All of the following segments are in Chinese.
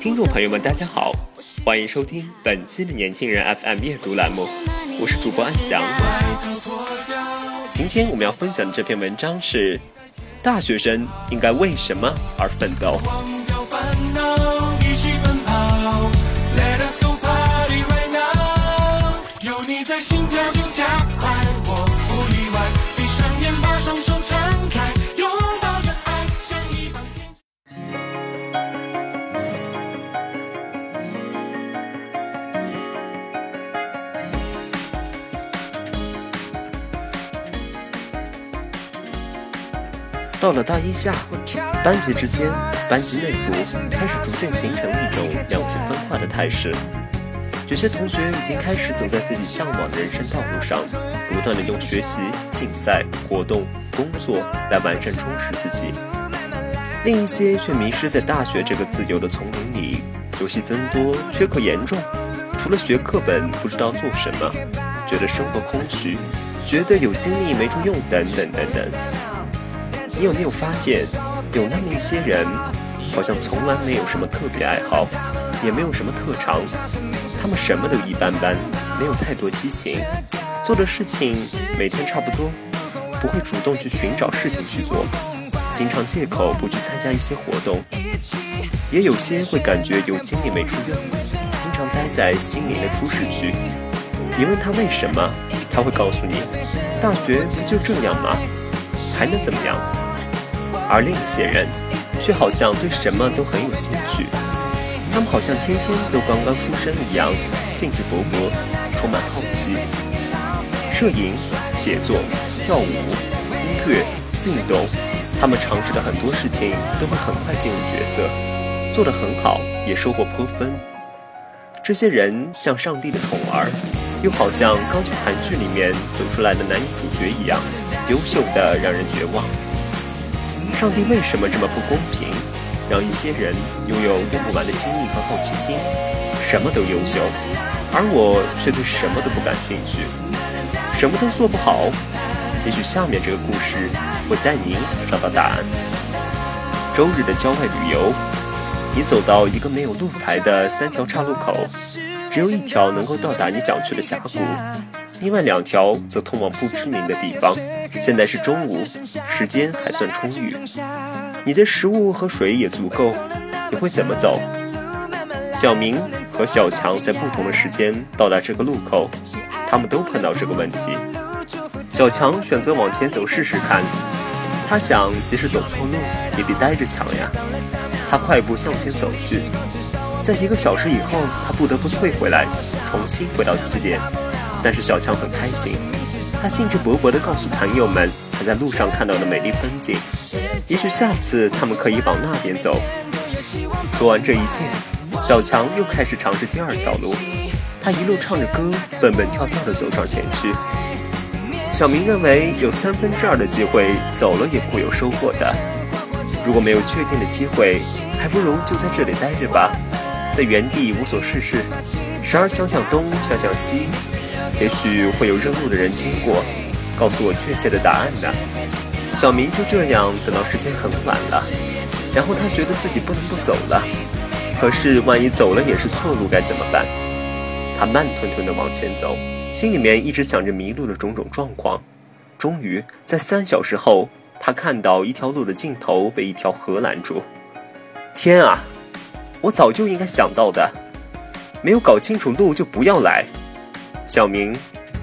听众朋友们，大家好，欢迎收听本期的年轻人 FM 阅读栏目，我是主播安翔。今天我们要分享的这篇文章是：大学生应该为什么而奋斗？心跳就加快，到了大一下，班级之间、班级内部开始逐渐形成一种两极分化的态势。有些同学已经开始走在自己向往的人生道路上，不断的用学习、竞赛、活动、工作来完善充实自己；另一些却迷失在大学这个自由的丛林里，游戏增多，缺课严重，除了学课本不知道做什么，觉得生活空虚，觉得有心力没处用，等等等等。你有没有发现，有那么一些人，好像从来没有什么特别爱好，也没有什么特长，他们什么都一般般，没有太多激情，做的事情每天差不多，不会主动去寻找事情去做，经常借口不去参加一些活动，也有些会感觉有精力没处用，经常待在心灵的舒适区。你问他为什么，他会告诉你，大学不就这样吗？还能怎么样？而另一些人，却好像对什么都很有兴趣，他们好像天天都刚刚出生一样，兴致勃勃，充满好奇。摄影、写作、跳舞、音乐、运动，他们尝试的很多事情都会很快进入角色，做得很好，也收获颇丰。这些人像上帝的宠儿，又好像刚从韩剧里面走出来的男女主角一样，优秀的让人绝望。上帝为什么这么不公平，让一些人拥有用不完的精力和好奇心，什么都优秀，而我却对什么都不感兴趣，什么都做不好？也许下面这个故事会带你找到答案。周日的郊外旅游，你走到一个没有路牌的三条岔路口，只有一条能够到达你想去的峡谷，另外两条则通往不知名的地方。现在是中午，时间还算充裕，你的食物和水也足够，你会怎么走？小明和小强在不同的时间到达这个路口，他们都碰到这个问题。小强选择往前走试试看，他想，即使走错路，也比呆着强呀。他快步向前走去，在一个小时以后，他不得不退回来，重新回到起点。但是小强很开心，他兴致勃勃地告诉朋友们他在路上看到的美丽风景，也许下次他们可以往那边走。说完这一切，小强又开始尝试第二条路，他一路唱着歌，蹦蹦跳跳地走上前去。小明认为有三分之二的机会走了也不会有收获的，如果没有确定的机会，还不如就在这里待着吧，在原地无所事事，时而想想东，想想西，也许会有认路的人经过，告诉我确切的答案呢。小明就这样等到时间很晚了，然后他觉得自己不能不走了，可是万一走了也是错路该怎么办？他慢吞吞地往前走，心里面一直想着迷路的种种状况。终于在三小时后，他看到一条路的尽头被一条河拦住。天啊！我早就应该想到的，没有搞清楚路就不要来。小明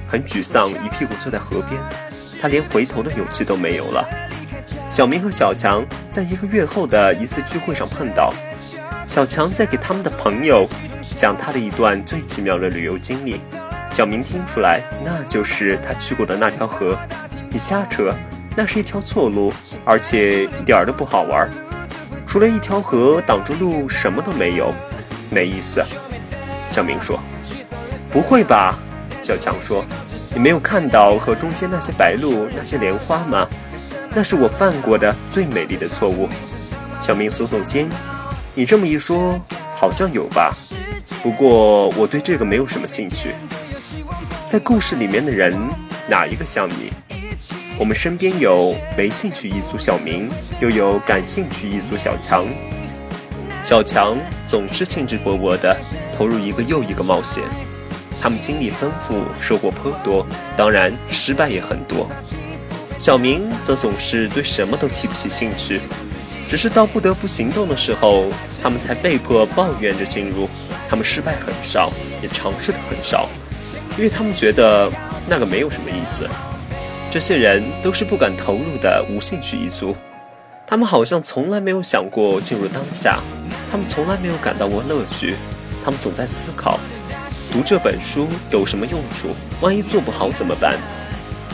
很沮丧，一屁股坐在河边，他连回头的勇气都没有了。小明和小强在一个月后的一次聚会上碰到，小强在给他们的朋友讲他的一段最奇妙的旅游经历。小明听出来，那就是他去过的那条河。你瞎扯，那是一条错路，而且一点儿都不好玩。除了一条河挡住路，什么都没有，没意思。小明说：“不会吧？”小强说：“你没有看到河中间那些白鹭，那些莲花吗？那是我犯过的最美丽的错误。”小明耸耸肩：“你这么一说，好像有吧？不过我对这个没有什么兴趣。在故事里面的人，哪一个像你？”我们身边有没兴趣一族小明，又有感兴趣一族小强。小强总是兴致勃勃地投入一个又一个冒险，他们经历丰富，收获颇多，当然失败也很多。小明则总是对什么都提不起兴趣，只是到不得不行动的时候，他们才被迫抱怨着进入。他们失败很少，也尝试的很少，因为他们觉得那个没有什么意思。这些人都是不敢投入的无兴趣一族，他们好像从来没有想过进入当下，他们从来没有感到过乐趣，他们总在思考，读这本书有什么用处？万一做不好怎么办？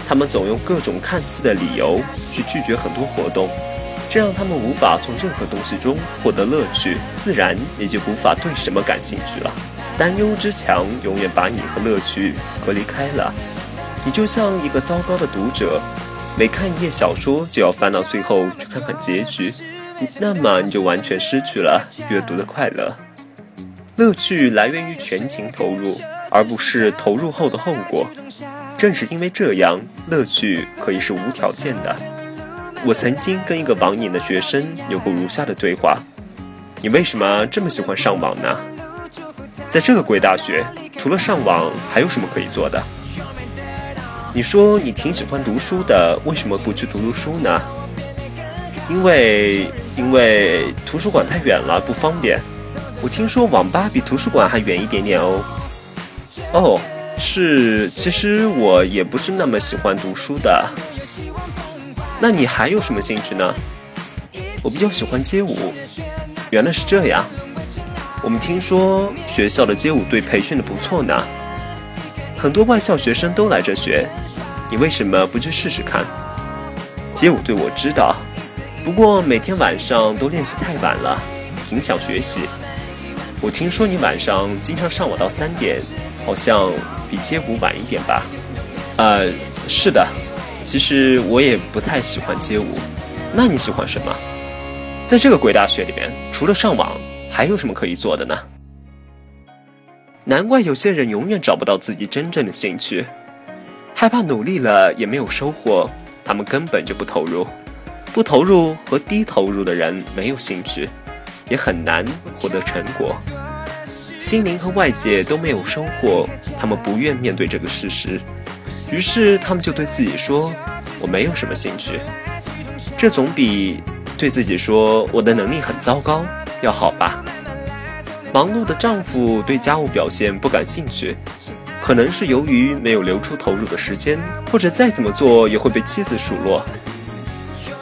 他们总用各种看似的理由去拒绝很多活动，这让他们无法从任何东西中获得乐趣，自然也就无法对什么感兴趣了。担忧之墙永远把你和乐趣隔离开了。你就像一个糟糕的读者，每看一页小说就要翻到最后去看看结局，那么你就完全失去了阅读的快乐。乐趣来源于全情投入，而不是投入后的后果。正是因为这样，乐趣可以是无条件的。我曾经跟一个网瘾的学生有过如下的对话：你为什么这么喜欢上网呢？在这个贵大学，除了上网，还有什么可以做的？你说你挺喜欢读书的，为什么不去读读书呢？因为因为图书馆太远了，不方便。我听说网吧比图书馆还远一点点哦。哦，是，其实我也不是那么喜欢读书的。那你还有什么兴趣呢？我比较喜欢街舞。原来是这样。我们听说学校的街舞队培训的不错呢，很多外校学生都来这学。你为什么不去试试看？街舞队我知道，不过每天晚上都练习太晚了，影响学习。我听说你晚上经常上网到三点，好像比街舞晚一点吧？呃，是的。其实我也不太喜欢街舞。那你喜欢什么？在这个鬼大学里面，除了上网，还有什么可以做的呢？难怪有些人永远找不到自己真正的兴趣。害怕努力了也没有收获，他们根本就不投入。不投入和低投入的人没有兴趣，也很难获得成果。心灵和外界都没有收获，他们不愿面对这个事实，于是他们就对自己说：“我没有什么兴趣。”这总比对自己说“我的能力很糟糕”要好吧？忙碌的丈夫对家务表现不感兴趣。可能是由于没有留出投入的时间，或者再怎么做也会被妻子数落。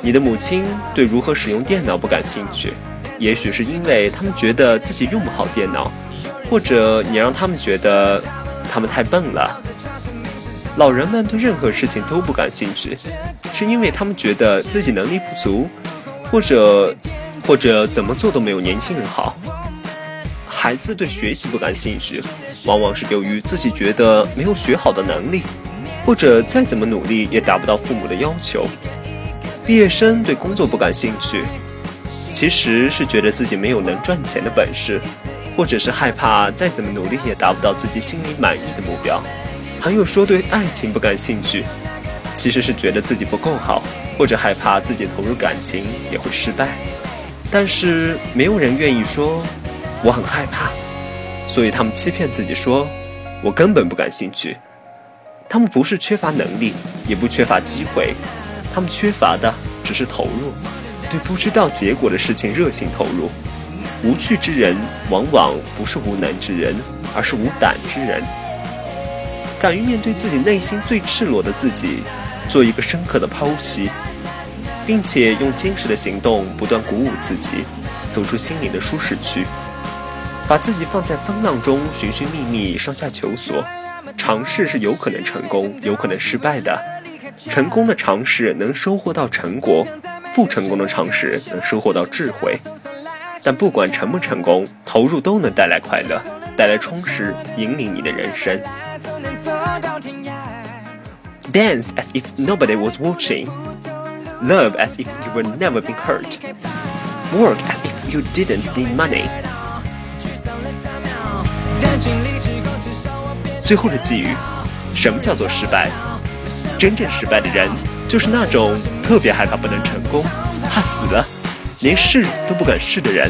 你的母亲对如何使用电脑不感兴趣，也许是因为他们觉得自己用不好电脑，或者你让他们觉得他们太笨了。老人们对任何事情都不感兴趣，是因为他们觉得自己能力不足，或者或者怎么做都没有年轻人好。孩子对学习不感兴趣。往往是由于自己觉得没有学好的能力，或者再怎么努力也达不到父母的要求。毕业生对工作不感兴趣，其实是觉得自己没有能赚钱的本事，或者是害怕再怎么努力也达不到自己心里满意的目标。还有说对爱情不感兴趣，其实是觉得自己不够好，或者害怕自己投入感情也会失败。但是没有人愿意说我很害怕。所以他们欺骗自己说：“我根本不感兴趣。”他们不是缺乏能力，也不缺乏机会，他们缺乏的只是投入，对不知道结果的事情热情投入。无趣之人往往不是无能之人，而是无胆之人。敢于面对自己内心最赤裸的自己，做一个深刻的剖析，并且用坚实的行动不断鼓舞自己，走出心灵的舒适区。把自己放在风浪中寻寻觅觅，上下求索。尝试是有可能成功，有可能失败的。成功的尝试能收获到成果，不成功的尝试能收获到智慧。但不管成不成功，投入都能带来快乐，带来充实，引领你的人生。Dance as if nobody was watching. Love as if you were never been hurt. Work as if you didn't need money. 最后的寄语：什么叫做失败？真正失败的人，就是那种特别害怕不能成功，怕死了，连试都不敢试的人。